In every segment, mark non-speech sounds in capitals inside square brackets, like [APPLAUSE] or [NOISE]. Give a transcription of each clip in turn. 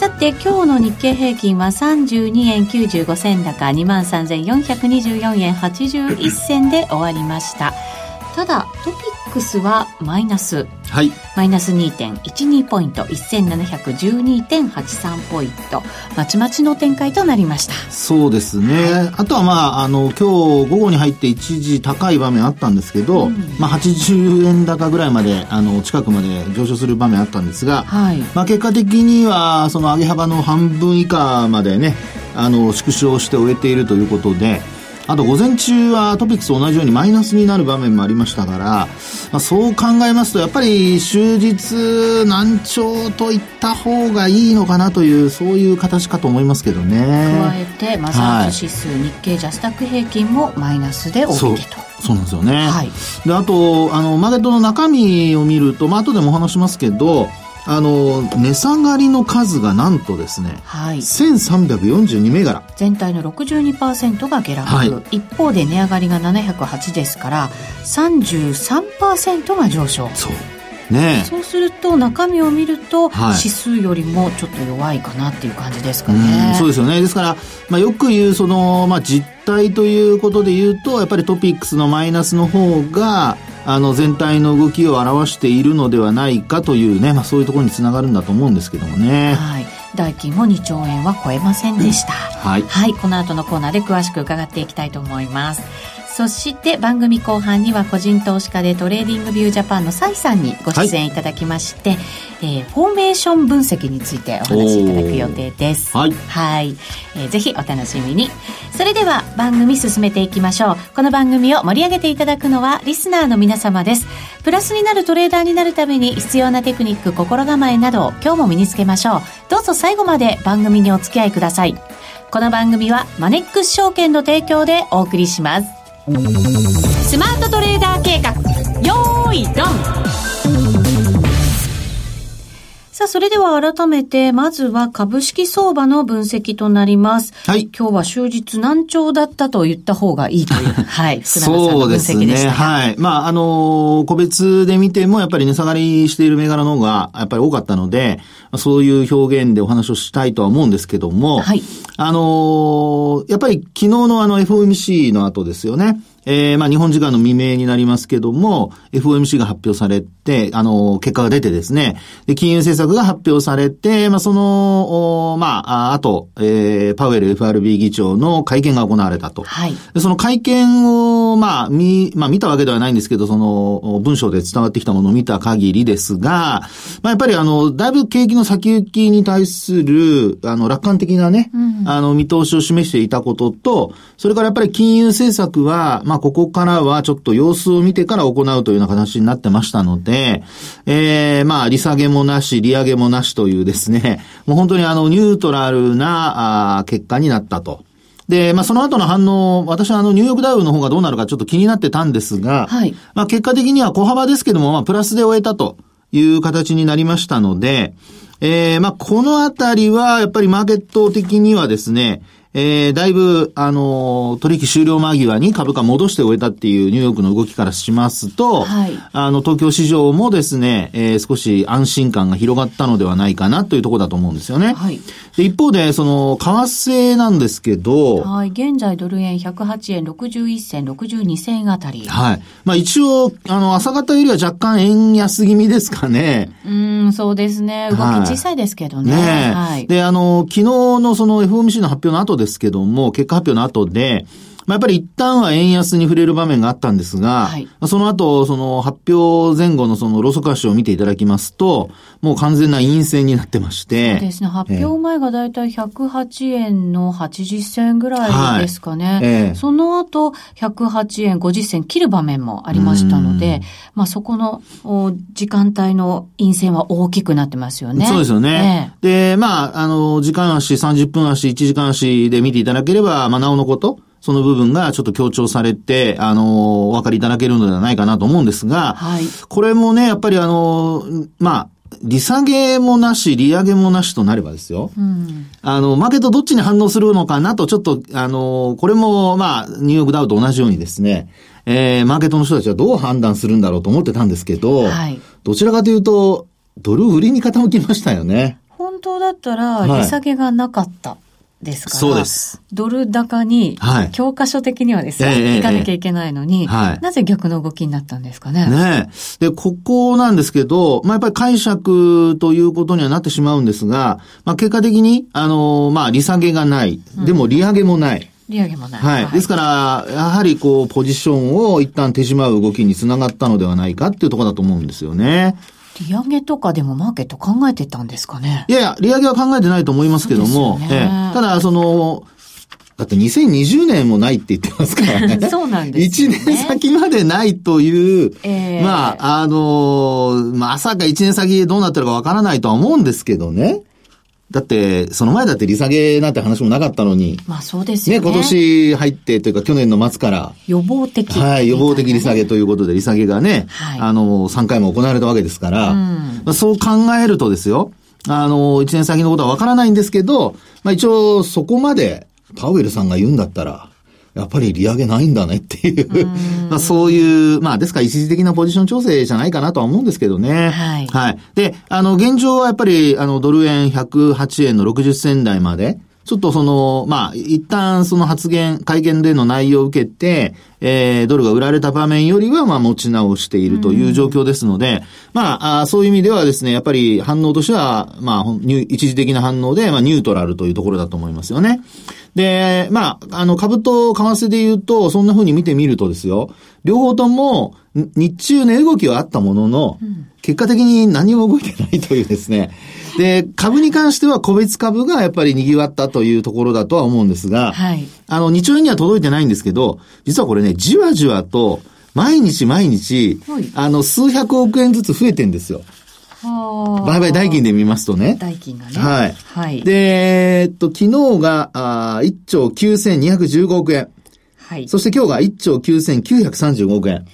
さて今日の日経平均は32円95銭高23,424円81銭で終わりました。ただトピックスはマイナス、はい、マイナス2.12ポイント。1712.83ポイント。まちまちの展開となりました。そうですね、はい、あとはまああの今日午後に入って一時高い場面あったんですけど、うん、まあ、80円高ぐらいまであの近くまで上昇する場面あったんですが、はい、まあ、結果的にはその上げ幅の半分以下までねあの縮小して終えているということであと午前中はトピックス同じようにマイナスになる場面もありましたから、まあ、そう考えますと、やっぱり終日難聴といった方がいいのかなという、そういう形かと思いますけどね。加えて、マザーズ指数、はい、日経ジャスタック平均もマイナスで終えてと。そうなんですよね。はい、であとあの、マーケットの中身を見ると、まあ後でもお話しますけど、あの、値下がりの数がなんとですね、はい、1342銘柄。全体の62%が下落、はい、一方で値上がりが708ですから、33%が上昇。そう。ね、そうすると中身を見ると、はい、指数よりもちょっと弱いかなっていう感じですかね。うそうですよね。ですから、まあ、よく言うその、まあ、実態ということで言うと、やっぱりトピックスのマイナスの方が、あの全体の動きを表しているのではないかというね、まあ、そういうところにつながるんだと思うんですけどもね。はい。代金も2兆円は超えませんでした、はい、はい、この後のコーナーで詳しく伺っていきたいと思いますそして番組後半には個人投資家で TradingView Japan のサイさんにご出演いただきまして、はい、えー、フォーメーション分析についてお話しいただく予定です。はい。はい、えー、ぜひお楽しみに。それでは番組進めていきましょう。この番組を盛り上げていただくのはリスナーの皆様です。プラスになるトレーダーになるために必要なテクニック、心構えなどを今日も身につけましょう。どうぞ最後まで番組にお付き合いください。この番組はマネックス証券の提供でお送りします。スマートトレーダー計画。よーいドン。さあ、それでは改めて、まずは株式相場の分析となります。はい。今日は終日難聴だったと言った方がいいという、[LAUGHS] はい。そうですね。はい。まあ、あのー、個別で見ても、やっぱり値下がりしている銘柄の方が、やっぱり多かったので、そういう表現でお話をしたいとは思うんですけども、はい。あのー、やっぱり昨日のあの FOMC の後ですよね。えー、まあ日本時間の未明になりますけども、FOMC が発表されて、あの、結果が出てですね、で、金融政策が発表されて、まあその、まあ、あと、えー、パウエル FRB 議長の会見が行われたと。はい。で、その会見を、まあ、見、まあ見たわけではないんですけど、その、文章で伝わってきたものを見た限りですが、まあやっぱりあの、だいぶ景気の先行きに対する、あの、楽観的なね、うん、あの、見通しを示していたことと、それからやっぱり金融政策は、まあ、ここからはちょっと様子を見てから行うというような形になってましたので、えー、まあ、利下げもなし、利上げもなしというですね、もう本当にあの、ニュートラルな、あ結果になったと。で、まあ、その後の反応、私はあの、ニューヨークダウの方がどうなるかちょっと気になってたんですが、はい。まあ、結果的には小幅ですけども、まあ、プラスで終えたという形になりましたので、えー、まあ、このあたりは、やっぱりマーケット的にはですね、えー、だいぶ、あの、取引終了間際に株価戻して終えたっていうニューヨークの動きからしますと、はい、あの、東京市場もですね、えー、少し安心感が広がったのではないかなというところだと思うんですよね。はい。で、一方で、その、為替なんですけど、はい、現在ドル円108円61銭62銭あたり。はい。まあ一応、あの、朝方よりは若干円安気味ですかね。うん、そうですね。動き小さいですけどね。はい、ねはい。で、あの、昨日のその FOMC の発表の後ですけども、結果発表の後で、まあ、やっぱり一旦は円安に触れる場面があったんですが、はい、その後、その発表前後のそのロソク足を見ていただきますと、もう完全な陰線になってまして。そうですね。発表前がだいたい108円の80銭ぐらいですかね。はいええ、その後、108円50銭切る場面もありましたので、まあそこの時間帯の陰線は大きくなってますよね。そうですよね。え、で、まあ、あの、時間足、30分足、1時間足で見ていただければ、まあなおのこと、その部分がちょっと強調されて、あの、お分かりいただけるのではないかなと思うんですが、はいこれもね、やっぱりあの、まあ、利下げもなし、利上げもなしとなればですよ。うん。あの、マーケットどっちに反応するのかなと、ちょっと、あの、これも、まあ、ニューヨークダウと同じようにですね、えー、マーケットの人たちはどう判断するんだろうと思ってたんですけど、はいどちらかというと、ドル売りに傾きましたよね。本当だったら、はい利下げがなかった。ですから。そうです。ドル高に、はい教科書的にはですね、ええ行かなきゃいけないのに、はいなぜ逆の動きになったんですかね？ねえ。で、ここなんですけど、まあ、やっぱり解釈ということにはなってしまうんですが、まあ、結果的に、あの、まあ、利下げがない。でも、利上げもない。利上げもない。はい。ですから、やはりこう、ポジションを一旦手締まう動きにつながったのではないかっていうところだと思うんですよね。利上げとかでもマーケット考えてたんですかね？いやいや、利上げは考えてないと思いますけども、ねええただ、その、だって2020年もないって言ってますからね。[LAUGHS] そうなんですよね1年先までないという、ええまあ、あのまさか1年先どうなってるかわからないとは思うんですけどね。だって、その前だって利下げなんて話もなかったのに、まあそうですよね、ね。今年入ってというか去年の末から、予防的。はい、予防的利下げということで、利下げがね、はい。あの、3回も行われたわけですから、うん。まあそう考えるとですよ、あの、1年先のことはわからないんですけど、まあ一応そこまでパウエルさんが言うんだったら、やっぱり利上げないんだねっていう、まあ [LAUGHS] そういう、まあですから一時的なポジション調整じゃないかなとは思うんですけどね。はいはい。で、あの、現状はやっぱり、あの、ドル円108円の60銭台まで、ちょっとその、まあ、一旦その発言、会見での内容を受けて、えー、ドルが売られた場面よりは、まあ、持ち直しているという状況ですので、まあそういう意味ではですね、やっぱり反応としては、まあ、一時的な反応で、まあ、ニュートラルというところだと思いますよね。で、まあ、あの、株と為替で言うと、そんな風に見てみるとですよ、両方とも、ん日中値動きはあったものの、結果的に何も動いてないというですね。で、株に関しては個別株がやっぱり賑わったというところだとは思うんですが、はい。あの、2兆円には届いてないんですけど、実はこれね、じわじわと、毎日毎日はい、あの、数百億円ずつ増えてんですよ。はあ売買代金で見ますとね。代金がね。はい。はい。で、えーっと、昨日が、あー1兆9215億円。はい。そして今日が1兆9935億円。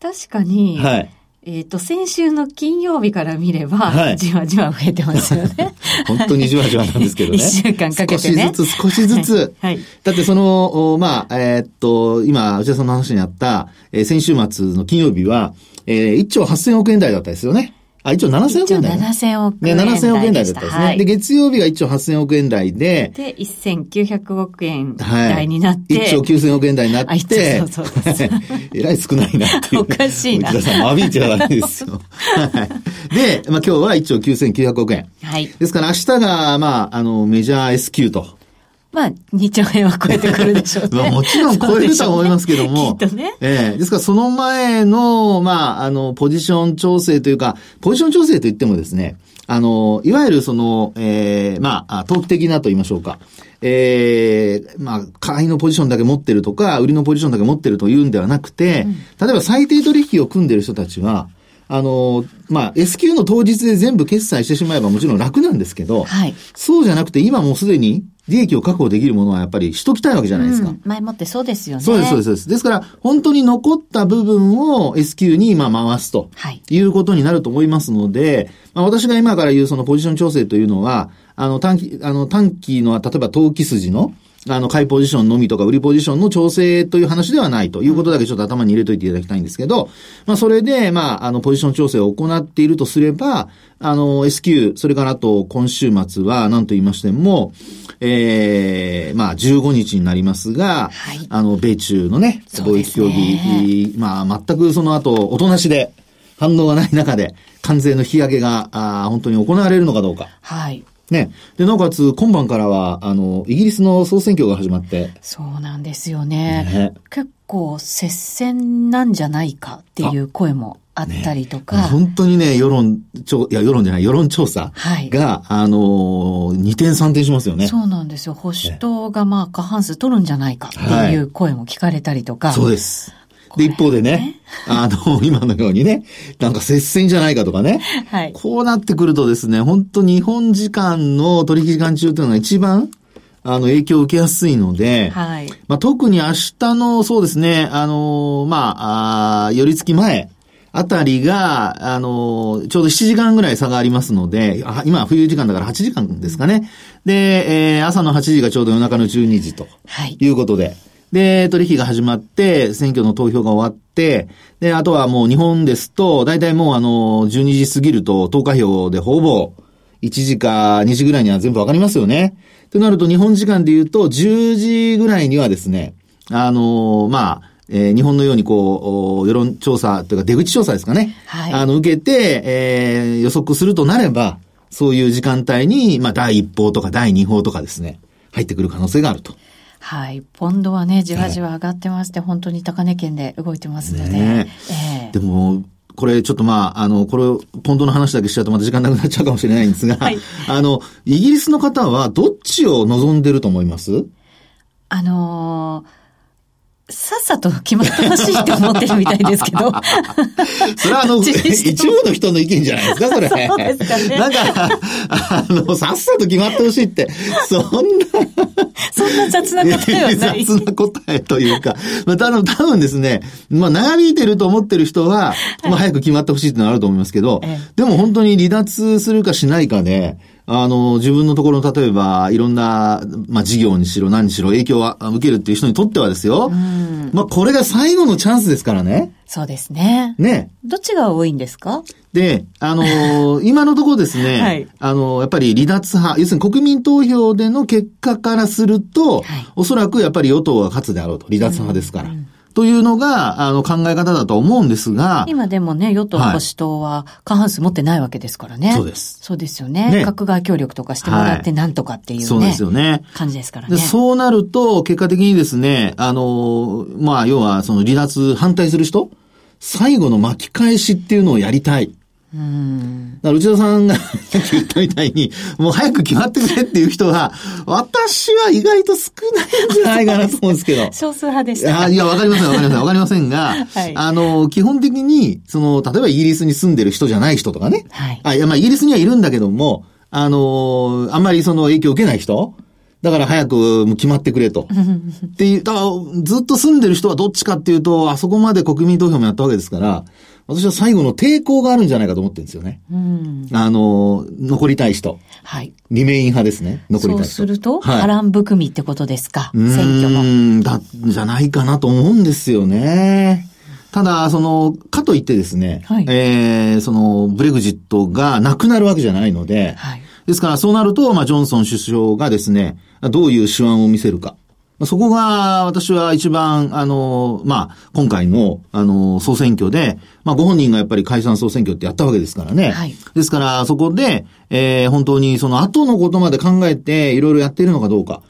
確かに、はい。えっ、と、先週の金曜日から見れば、はいじわじわ増えてますよね。[LAUGHS] 本当にじわじわなんですけどね。一週間かけてね少しずつ少しずつ。はい。だってその、おまあ、えーっと、今、内田さんの話にあった、えー先週末の金曜日は、えー、1兆8000億円台だったですよね。あ、1兆7000億円台、7000億ね、円台7000億円台だったですね。はいで、月曜日が1兆8000億円台で、で、1900億円はい。台になって、1兆9000億円台になあって、そうそうです [LAUGHS] えらい少ないなっていう。おかしいな内田さんも間引いてたからですよ。[LAUGHS] はい。で、まあ今日は1兆9900億円。はい。ですから明日が、まあ、あの、メジャー S q と。まあ、2兆円は超えてくるでしょうね。[LAUGHS] まあもちろん超えるとは思いますけども。きっとね。ええですからその前の、まあ、あの、ポジション調整というか、ポジション調整といってもですね、あの、いわゆるその、ええまあ、あ投機的なと言いましょうか。ええまあ、買いのポジションだけ持ってるとか、売りのポジションだけ持ってるというんではなくて、例えば最低取引を組んでる人たちは、あの、まあ、S q の当日で全部決済してしまえばもちろん楽なんですけど、はい。そうじゃなくて今もうすでに利益を確保できるものはやっぱりしときたいわけじゃないですか。うん前もってそうですよね。そうです、そうです、です。ですから、本当に残った部分を S q に今回すと。はい。いうことになると思いますので、まあ、私が今から言うそのポジション調整というのは、あの短期、あの短期の、例えば投機筋の、あの、買いポジションのみとか売りポジションの調整という話ではないということだけちょっと頭に入れといていただきたいんですけど、まあ、それで、まあ、あの、ポジション調整を行っているとすれば、あの、S q それからあと今週末は何と言いましても、ええまあ、15日になりますが、はいあの、米中のね、貿易協ね議、まあ、全くその後、おとなしで、反応がない中で、関税の引き上げが、あー本当に行われるのかどうか。はい。ね。で、なおかつ、今晩からは、あの、イギリスの総選挙が始まって、そうなんですよね。ね結構接戦なんじゃないかっていう声もあったりとか。本当にね、世論、調いや、世論じゃない、世論調査はいが、あのー、2点3点しますよね。そうなんですよ。保守党がまあ過半数取るんじゃないかっていう声も聞かれたりとか。そうです。で、一方でね、あの、今のようにね、なんか接戦じゃないかとかね。はい。こうなってくるとですね、本当日本時間の取引時間中というのが一番、あの、影響を受けやすいので、はい。まあ、特に明日の、そうですね、あのーまあ、あー寄り付き前、あたりが、あのーちょうど7時間ぐらい差がありますので、あ今は冬時間だから8時間ですかね。で、えー朝の8時がちょうど夜中の12時と。はい。いうことで。で、取引が始まって、選挙の投票が終わって、で、あとはもう日本ですと、大体もうあの、12時過ぎると投開票でほぼ、1時か2時ぐらいには全部わかりますよね。となると日本時間で言うと、10時ぐらいにはですね、あの、まあ、えー日本のようにこう、お世論調査というか出口調査ですかね。はいあの、受けて、えー予測するとなれば、そういう時間帯に、まあ、第一報とか第二報とかですね、入ってくる可能性があると。はい。ポンドはね、じわじわ上がってまして、本当に高値圏で動いてますので。ねええ。でも、これちょっとまあ、あの、これ、ポンドの話だけしちゃうとまた時間なくなっちゃうかもしれないんですが、はい。あの、イギリスの方はどっちを望んでると思います？あのーさっさと決まってほしいと思ってるみたいですけど。[LAUGHS] それはあの、[LAUGHS] 一部の人の意見じゃないですか、それ。[LAUGHS] そうですかねなんか、あの、さっさと決まってほしいって、そんな、そんな雑な答えはない。雑な答えというか、まあ、多分、多分ですね、まあ、長引いてると思ってる人は、まあ、早く決まってほしいってのはあると思いますけど、ええでも本当に離脱するかしないかで、あの、自分のところの、例えば、いろんな、まあ、事業にしろ何にしろ影響を受けるっていう人にとってはですよ、まあ、これが最後のチャンスですからね。そうですね。ね。どっちが多いんですか？で、あのー [LAUGHS] 今のところですね、はいあのーやっぱり離脱派、要するに国民投票での結果からすると、はいおそらくやっぱり与党が勝つであろうと、離脱派ですから。というのが、あの、考え方だと思うんですが、今でもね、与党はい保守党は過半数持ってないわけですからね。そうですそうですよね。ね閣外協力とかしてもらってなんとかっていうね。そうですよね。感じですからでね。そうなると、結果的にですね、あのーまあ、要は、その離脱反対する人最後の巻き返しっていうのをやりたい。うん。だから内田さんが言ったみたいに、もう早く決まってくれっていう人は、私は意外と少ないんじゃないかなと思うんですけど。少数派でした。あいや、わかりません、わかりません、わかりませんが、はいあの、基本的に、その、例えばイギリスに住んでる人じゃない人とかね。はいあ、いや、まあ、イギリスにはいるんだけども、あの、あんまりその影響を受けない人だから早く決まってくれと。っていう、だからずっと住んでる人はどっちかっていうと、あそこまで国民投票もやったわけですから、私は最後の抵抗があるんじゃないかと思ってるんですよね。うん。あの、残りたい人。はい。リメイン派ですね。残りそうたい人。すると、はい波乱含みってことですか？うーん選挙も。だ、じゃないかなと思うんですよね。ただ、その、かといってですね、はいえー、その、ブレグジットがなくなるわけじゃないので、はい。ですから、そうなると、まあ、ジョンソン首相がですね、どういう手腕を見せるか。まあそこが、私は一番、あの、まあ、今回の、あの、総選挙で、まあ、ご本人がやっぱり解散総選挙ってやったわけですからね。はいですから、そこで、えー、本当にその後のことまで考えて、いろいろやっているのかどうか。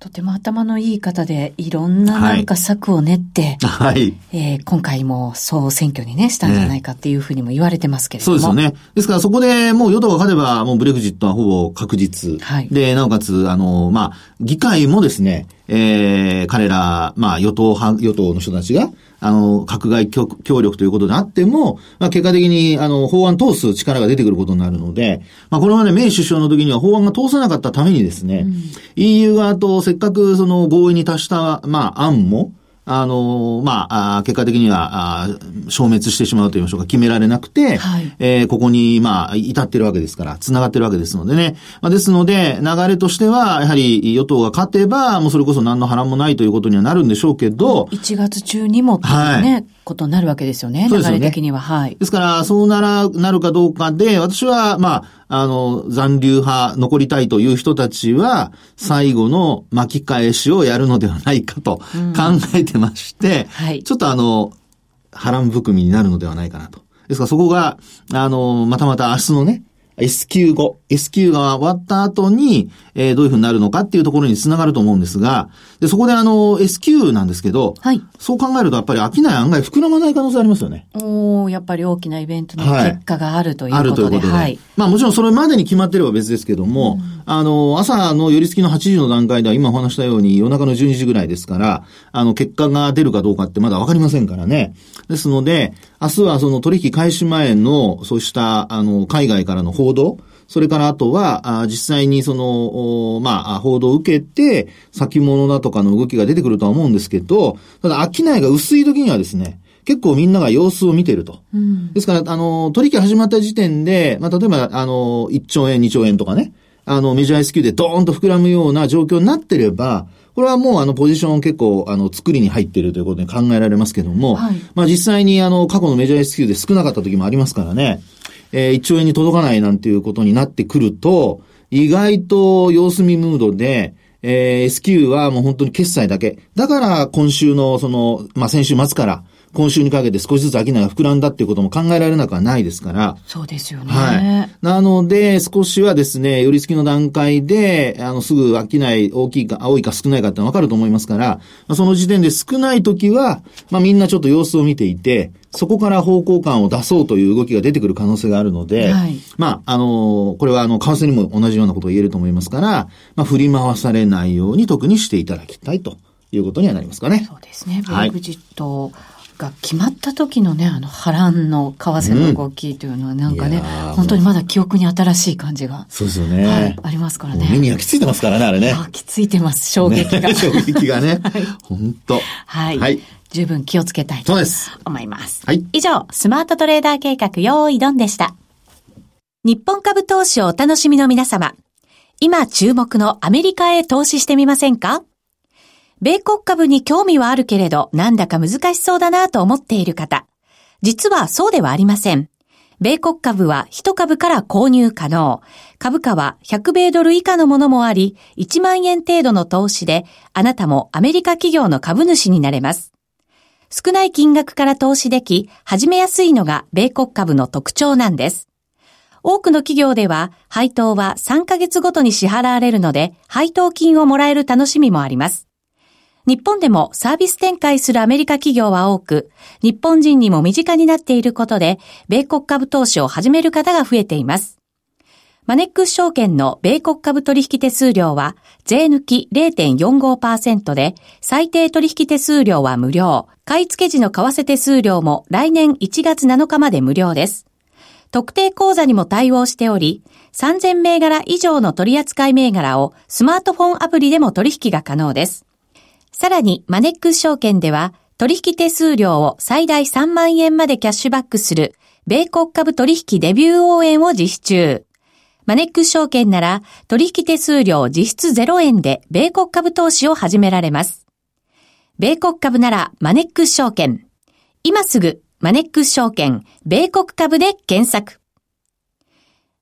とても頭のいい方で、いろんななんか策を練って、はい。えー今回も総選挙にね、したんじゃないかっていうふうにも言われてますけれども。そうですよね。ですからそこでもう与党が勝てばもうブレグジットはほぼ確実。はいで、なおかつ、あの、まあ、議会もですね、えー、彼ら、まあ、与党派、与党の人たちが、あの、閣外協協力ということであっても、まあ、結果的に、あの、法案通す力が出てくることになるので、まあ、これまでメイ首相の時には法案が通さなかったためにですね、EU 側とせっかくその合意に達した、まあ、案も、あの、まあ、結果的には、あー消滅してしまうと言いましょうか、決められなくて、はいえーここに、まあ、至ってるわけですから、繋がってるわけですのでね。まあ、ですので、流れとしては、やはり与党が勝てば、もうそれこそ何の波乱もないということにはなるんでしょうけど、1月中にもっていうね、はことになるわけですよね。そうですよね流れ的には。はい。ですから、そうなら、なるかどうかで、私は、まあ、あの、残留派、残りたいという人たちは、最後の巻き返しをやるのではないかと考えてまして、はいちょっとあの、波乱含みになるのではないかなと。ですからそこが、あの、またまた明日のね、S q 後、S q が終わった後に、えーどういうふうになるのかっていうところにつながると思うんですが、で、そこであの、S q なんですけど、はい。そう考えるとやっぱり商い案外膨らまない可能性ありますよね。おーやっぱり大きなイベントのはい結果があるというあることで。ということで。はい。まあもちろんそれまでに決まってれば別ですけども、あの、朝の寄り付きの8時の段階では今お話したように夜中の12時ぐらいですから、あの、結果が出るかどうかってまだわかりませんからね。ですので、明日はその取引開始前の、そうした、あの、海外からの報道、それからあとは、あ実際にその、おまあ、報道を受けて、先物だとかの動きが出てくるとは思うんですけど、ただ、商いが薄い時にはですね、結構みんなが様子を見てると。ですから、あの、取引始まった時点で、まあ、例えば、あの、1兆円、2兆円とかね、あの、メジャー S q でドーンと膨らむような状況になってれば、これはもうあのポジション結構あの作りに入っているということに考えられますけども、はい、まあ実際にあの過去のメジャー S q で少なかった時もありますからね、えー、1兆円に届かないなんていうことになってくると、意外と様子見ムードで、えー、S q はもう本当に決済だけ。だから今週のその、まあ先週末から、今週にかけて少しずつ商いが膨らんだっていうことも考えられなくはないですから。そうですよね。はい。なので、少しはですね、寄り付きの段階で、あの、すぐ商い大きいか、多いか少ないかってわかると思いますから、まあ、その時点で少ない時は、まあみんなちょっと様子を見ていて、そこから方向感を出そうという動きが出てくる可能性があるので、はい、まあ、あの、これはあの、為替にも同じようなことを言えると思いますから、まあ、振り回されないように特にしていただきたいということにはなりますかね。そうですね。ブレグジット、はいが決まった時のね、あの波乱の為替の動きというのはなんかね、うん、本当にまだ記憶に新しい感じが。そうですよね。はい、ありますからね。目に焼き付いてますからね、あれね。焼き付いてます、衝撃が。ね、衝撃がね。[LAUGHS] はい。本当はい。はい。十分気をつけたいと思います。はい。以上、スマートトレーダー計画用意ドンでした。日本株投資をお楽しみの皆様。今注目のアメリカへ投資してみませんか？米国株に興味はあるけれど、なんだか難しそうだなと思っている方。実はそうではありません。米国株は1株から購入可能。株価は100米ドル以下のものもあり、1万円程度の投資で、あなたもアメリカ企業の株主になれます。少ない金額から投資でき、始めやすいのが米国株の特徴なんです。多くの企業では、配当は3ヶ月ごとに支払われるので、配当金をもらえる楽しみもあります。日本でもサービス展開するアメリカ企業は多く、日本人にも身近になっていることで、米国株投資を始める方が増えています。マネックス証券の米国株取引手数料は、税抜き0.45%で、最低取引手数料は無料。買い付け時の為替手数料も来年1月7日まで無料です。特定口座にも対応しており、3000銘柄以上の取扱銘柄をスマートフォンアプリでも取引が可能です。さらに、マネックス証券では、取引手数料を最大3万円までキャッシュバックする、米国株取引デビュー応援を実施中。マネックス証券なら、取引手数料実質0円で、米国株投資を始められます。米国株なら、マネックス証券。今すぐ、マネックス証券、米国株で検索。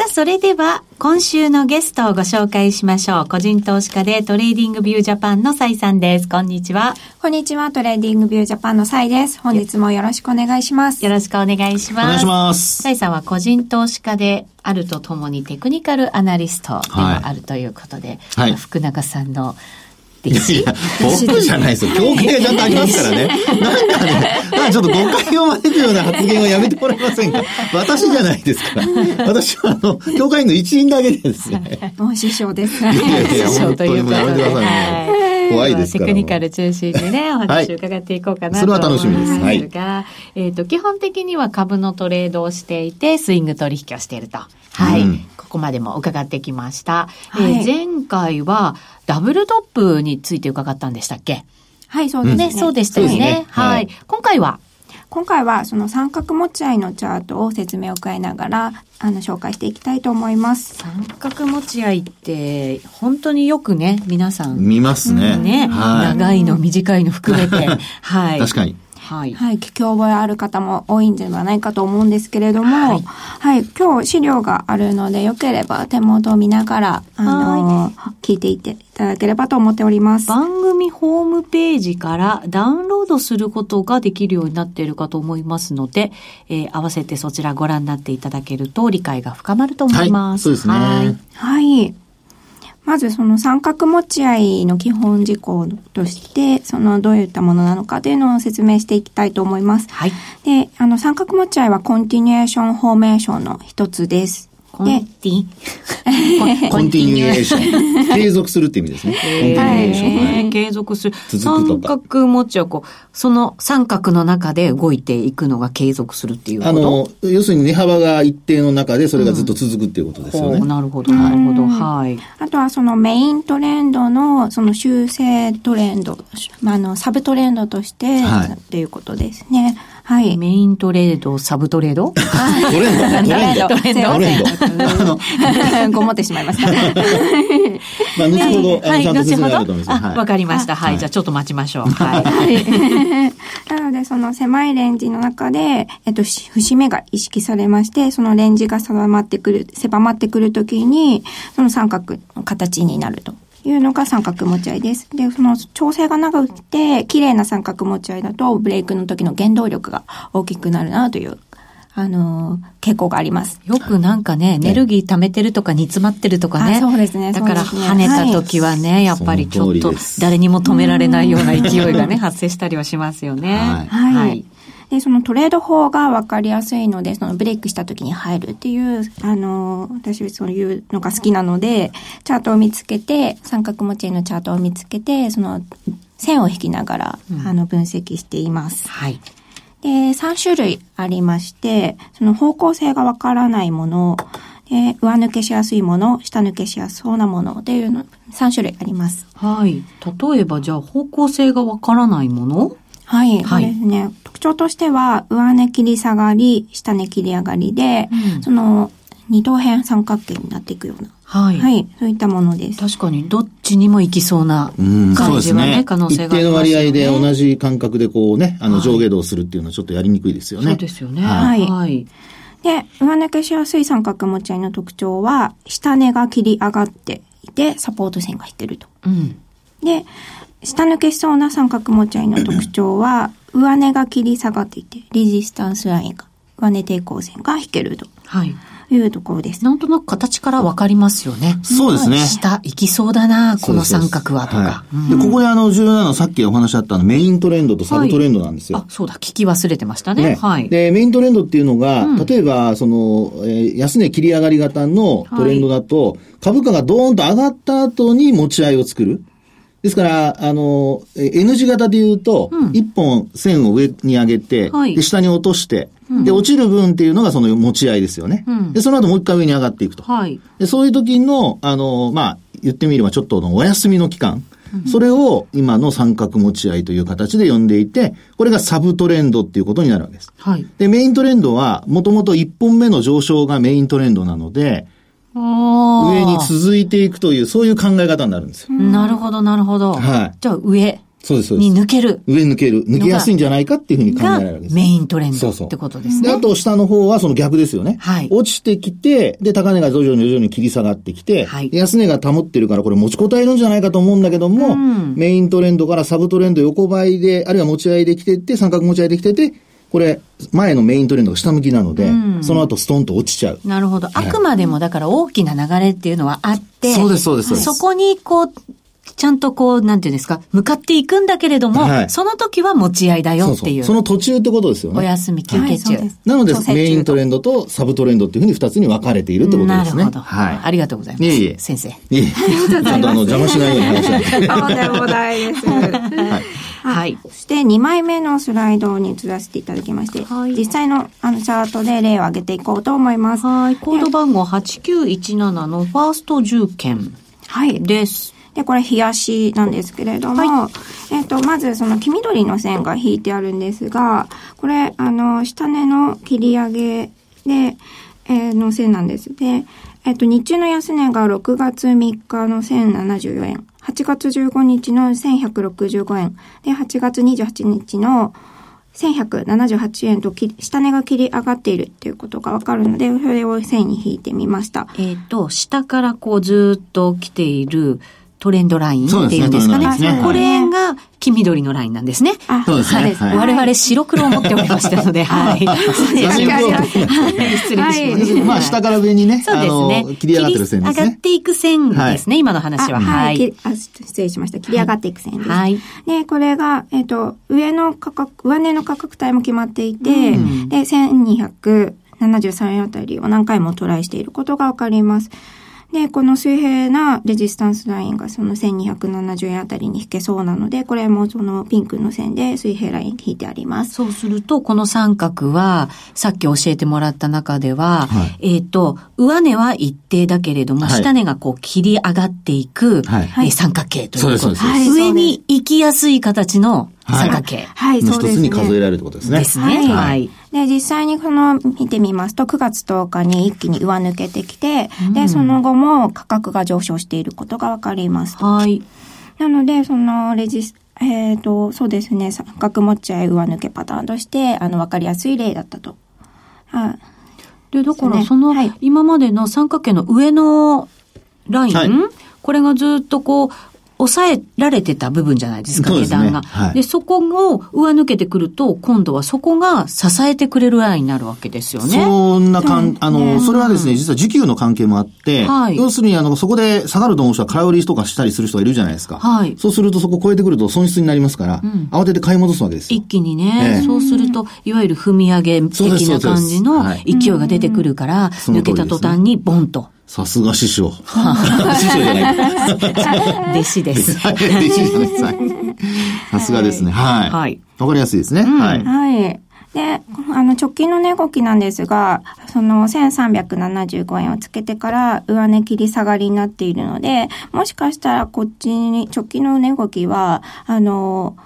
さあ、それでは、今週のゲストをご紹介しましょう。個人投資家で TradingView Japan のサイさんです。こんにちは。こんにちは。 TradingView Japan のサイです。本日もよろしくお願いします。よろしくお願いします。お願いします。サイさんは個人投資家であるとともにテクニカルアナリストでもあるということで、はい、福永さんのいやいや、僕じゃないですよ。協会がちゃんとありますからね。なんかね、かちょっと誤解を招くような発言はやめてもらえませんか。私じゃないですから。私は、あの、教会員の一員だけですね。もう師匠です。いやいや、本当にやめてくださいね。怖いですテクニカル中心でね、お話を伺っていこうかなと思いますが、はい、がえっ、ー、と、基本的には株のトレードをしていて、スイング取引をしていると。はい。うん、ここまでも伺ってきました。はい、えー、前回は、ダブルトップについて伺ったんでしたっけ？はい、そうですね。ねそうでしたよね。ねはい、はい。今回は？今回はその三角持ち合いのチャートを説明を加えながら、あの、紹介していきたいと思います。三角持ち合いって、本当によくね、皆さん。見ますね。ね、はい、長いの短いの含めて。[LAUGHS] はい。確かに。はい。はい、聞き覚えある方も多いんではないかと思うんですけれども、ははいい、今日資料があるので、よければ手元を見ながら、あの聞いていっていただければと思っております。番組ホームページからダウンロードすることができるようになっているかと思いますので、えー合わせてそちらご覧になっていただけると理解が深まると思います。はいそうですねはいはい。まずその三角持ち合いの基本事項として、そのどういったものなのかというのを説明していきたいと思います。はい。で、あの三角持ち合いは continuation formation の一つです。コンティ [LAUGHS] コンティニュエーション。継続するって意味ですね。コンティニュエーション。えーはい継続する。続くとか三角持ちはこう、その三角の中で動いていくのが継続するっていうことあの、要するに値幅が一定の中でそれがずっと続くっていうことですよほうね。なるほど、なるほど。はい。あとはそのメイントレンドのその修正トレンド、まああのサブトレンドとして、はいっていうことですね。はい。メイントレード、サブトレード？[LAUGHS] トレンド、トレンド。トレンドトレンド。[LAUGHS] ごもってしまいました。[LAUGHS] まあ、後ほど、あの、ちゃんと説明後ほどあると思いますよ。あ、わかりました。はい。はいじゃあちょっと待ちましょう。はい。なので、その狭いレンジの中で、えっと、し節目が意識されまして、そのレンジが定まってくる、狭まってくるときに、その三角の形になると。いうのが三角持ち合いです。で、その調整が長くて、綺麗な三角持ち合いだと、ブレイクの時の原動力が大きくなるなという、あのー傾向があります。よくなんかね、エネルギー溜めてるとか煮詰まってるとかね。あそうですねだから跳ねた時はね、やっぱりちょっと誰にも止められないような勢いがね、発生したりはしますよね。はいはい。で、そのトレード法が分かりやすいので、そのブレイクした時に入るっていう、あの、私はそういうのが好きなので、チャートを見つけて、三角持ち合いのチャートを見つけて、その線を引きながら、あの、分析しています。はい。で、3種類ありまして、その方向性がわからないもの、で上抜けしやすいもの、下抜けしやすそうなものっていうの、3種類あります。はい。例えば、じゃあ方向性がわからないもの？はい、はいそうですね。特徴としては、上値切り下がり、下値切り上がりで、うんその、二等辺三角形になっていくような、はい。はい、そういったものです。確かに、どっちにも行きそうな感じはね、ね。可能性一定のがありますよね。割合で同じ感覚でこうね、あの、はい上下動するっていうのはちょっとやりにくいですよね。そうですよね。ははいはい。で、上抜けしやすい三角持ち合いの特徴は、下値が切り上がっていて、サポート線が引ってると。うん。で、下抜けしそうな三角持ち合いの特徴は、上値が切り下がっていて、レジスタンスラインが、上値抵抗線が引けるとはい。いうところです。なんとなく形からわかりますよね。そうですね。下行きそうだな、この三角はとか。はいで、ここであの、重要なのはさっきお話あったのメイントレンドとサブトレンドなんですよ。あ、そうだ、聞き忘れてましたね。はい。で、メイントレンドっていうのが、うん例えば、その、えー安値切り上がり型のトレンドだと、株価がドーンと上がった後に持ち合いを作る。ですから、あの、えー N 字型で言うと、うん一本線を上に上げて、はいで、下に落として、うんで、落ちる分っていうのがその持ち合いですよね。うんで、その後もう一回上に上がっていくと。はい。で、そういう時の、あの、まあ、言ってみればちょっとのお休みの期間。それを今の三角持ち合いという形で呼んでいて、これがサブトレンドっていうことになるわけです。はい。で、メイントレンドは、もともと1本目の上昇がメイントレンドなので、あ上に続いていくという、そういう考え方になるんですよ。なるほど、なるほど。はいじゃあ、上そうです、そうでにす。抜ける上抜ける。抜けやすいんじゃないかっていうふうに考えらがれるわけです。メイントレンそうそうドってことですで、ね。あと下の方はその逆ですよね。はい落ちてきて、で、高値が徐々に徐々に切り下がってきて、はいで安値が保ってるからこれ持ちこたえるんじゃないかと思うんだけども、うんメイントレンドからサブトレンド横ばいで、あるいは持ち合いできてて、三角持ち合いできてて、これ、前のメイントレンドが下向きなので、うんその後ストンと落ちちゃう。なるほど。あいくまでも、だから大きな流れっていうのはあって、そうですそうですそうですそこに、こう、ちゃんとこう、なんていうんですか、向かっていくんだけれども、はいその時は持ち合いだよそうそう。っていう。その途中ってことですよね。お休み、休憩中。はいなのでメイントレンドとサブトレンドっていうふうに二つに分かれているってことですね。なるほど。はい。ありがとうございます。いえいえ先生。いえいえちゃんとあの、邪魔しないように話しない [LAUGHS] と。そうでもないです。はい。はい。そして2枚目のスライドに移らせていただきまして、はい実際のあのチャートで例を挙げていこうと思います。はい。コード番号8917のファースト重券はい。です。で、これ、冷やしなんですけれども、えっ、と、まず、その黄緑の線が引いてあるんですが、これ、あの、下値の切り上げで、えーの線なんです。で、えっ、と、日中の安値が6月3日の1074円、8月15日の1165円、で、8月28日の1178円と下値が切り上がっているっていうことがわかるので、それを線に引いてみました。えっ、と、下からこうずっと来ているトレンドラインっていうんですかね。そうですねこれが黄緑のラインなんですね。あそうですね我々白黒を持っておりましたので、はい。失礼しました。はい、失礼しました。まあ、下から上にね、そうですねあの、。切り上がってる線ですね。上がっていく線ですね、今の話は。あはい。失礼しました。切り上がっていく線です。はい。で、これが、えっ、と、上の価格、上値の価格帯も決まっていて、うんで、1273円あたりを何回もトライしていることがわかります。で、この水平なレジスタンスラインがその1270円あたりに引けそうなので、これもそのピンクの線で水平ライン引いてあります。そうすると、この三角は、さっき教えてもらった中では、はいえっ、と、上値は一定だけれども、はい下値がこう切り上がっていく、はいえー三角形ということそうではい上に行きやすい形の三角形はい、の一つそうですね。に数えられるってことですね。ですね。はいはい。で、実際にこの見てみますと、9月10日に一気に上抜けてきて、で、その後も価格が上昇していることがわかりますと。はい。なので、そのレジス、えっ、と、そうですね、三角持ち合い上抜けパターンとして、あの、わかりやすい例だったと。はい。で、だから、そのはい、今までの三角形の上のライン、はいこれがずっとこう、抑えられてた部分じゃないですか、値段が。はいで、そこを上抜けてくると、今度はそこが支えてくれるラインになるわけですよね。そんなかん、あねの、それはですね、実は時給の関係もあって、はい要するに、あの、そこで下がると思う人は空売りとかしたりする人がいるじゃないですか。はいそうするとそこ超えてくると損失になりますから、ん慌てて買い戻すわけですよ一。気にね、ええそうすると、いわゆる踏み上げ的な感じの勢いが出てくるから、抜けた途端にボンと。さすが師匠。[LAUGHS] 師匠じゃない。弟子です。[LAUGHS] [LAUGHS] さすがですね。はい。はいわかりやすいですね。はい。はい。で、あの、直近の値動きなんですが、その1375円をつけてから上値切り下がりになっているので、もしかしたらこっちに、直近の値動きは、あの、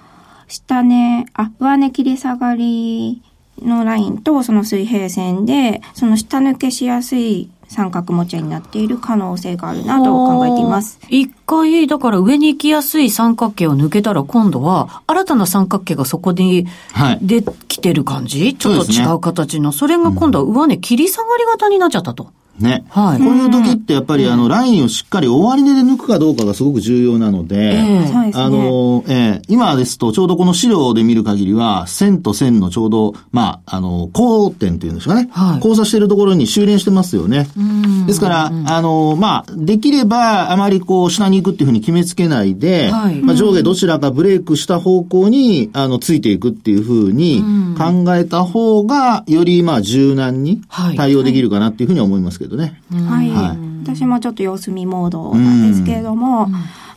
下値、あ、上値切り下がりのラインとその水平線で、その下抜けしやすい三角持ち合いになっている可能性があるなと考えています。一回、だから上に行きやすい三角形を抜けたら今度は新たな三角形がそこにはい出てきてる感じ、ちょっと違う形の。それが今度は上値切り下がり型になっちゃったと。ね。はい。こういう時ってやっぱりあの、ラインをしっかり終値で抜くかどうかがすごく重要なので、ええ。そうですね。あの、ええ。今ですと、ちょうどこの資料で見る限りは、線と線のちょうど、まあ、あの、交点っていうんですかね。はい。交差しているところに修練してますよね。うん。ですから、あの、まあ、できれば、あまりこう、下に行くっていうふうに決めつけないで、はい。まあ、上下どちらかブレイクした方向に、あの、ついていくっていうふうに考えた方が、より、まあ、柔軟にはい。対応できるかなっていうふうには思いますけどね。はい、はい。私もちょっと様子見モードなんですけれども、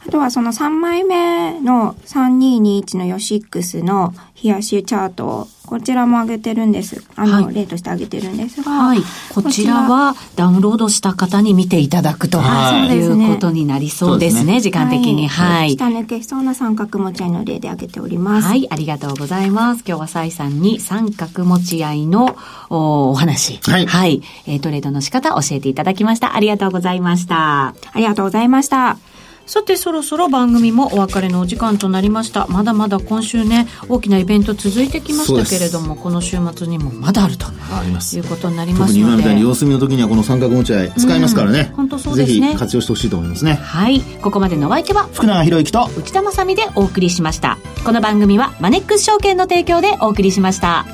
あとはその3枚目の3221のヨシックスの冷やしチャートをこちらも上げてるんです。あの、はい例として上げてるんですが、はい。こちらはダウンロードした方に見ていただくとはいいうことになりそうですね、時間的に。はい。下抜けしそうな三角持ち合いの例で上げております。はい、ありがとうございます。今日はサイさんに三角持ち合いのおお話。はいえートレードの仕方教えていただきました。ありがとうございました。ありがとうございました。さて、そろそろ番組もお別れのお時間となりました。まだまだ今週ね、大きなイベント続いてきましたけれども、この週末にもまだあるとありますいうことになりま特すので。に今みたいに様子見の時にはこの三角持ち合い使いますからね。うん本当そうですねぜひ活用してほしいと思いますね。はい。ここまでのお相手は、福永博之と、内田まさみでお送りしました。この番組はマネックス証券の提供でお送りしました。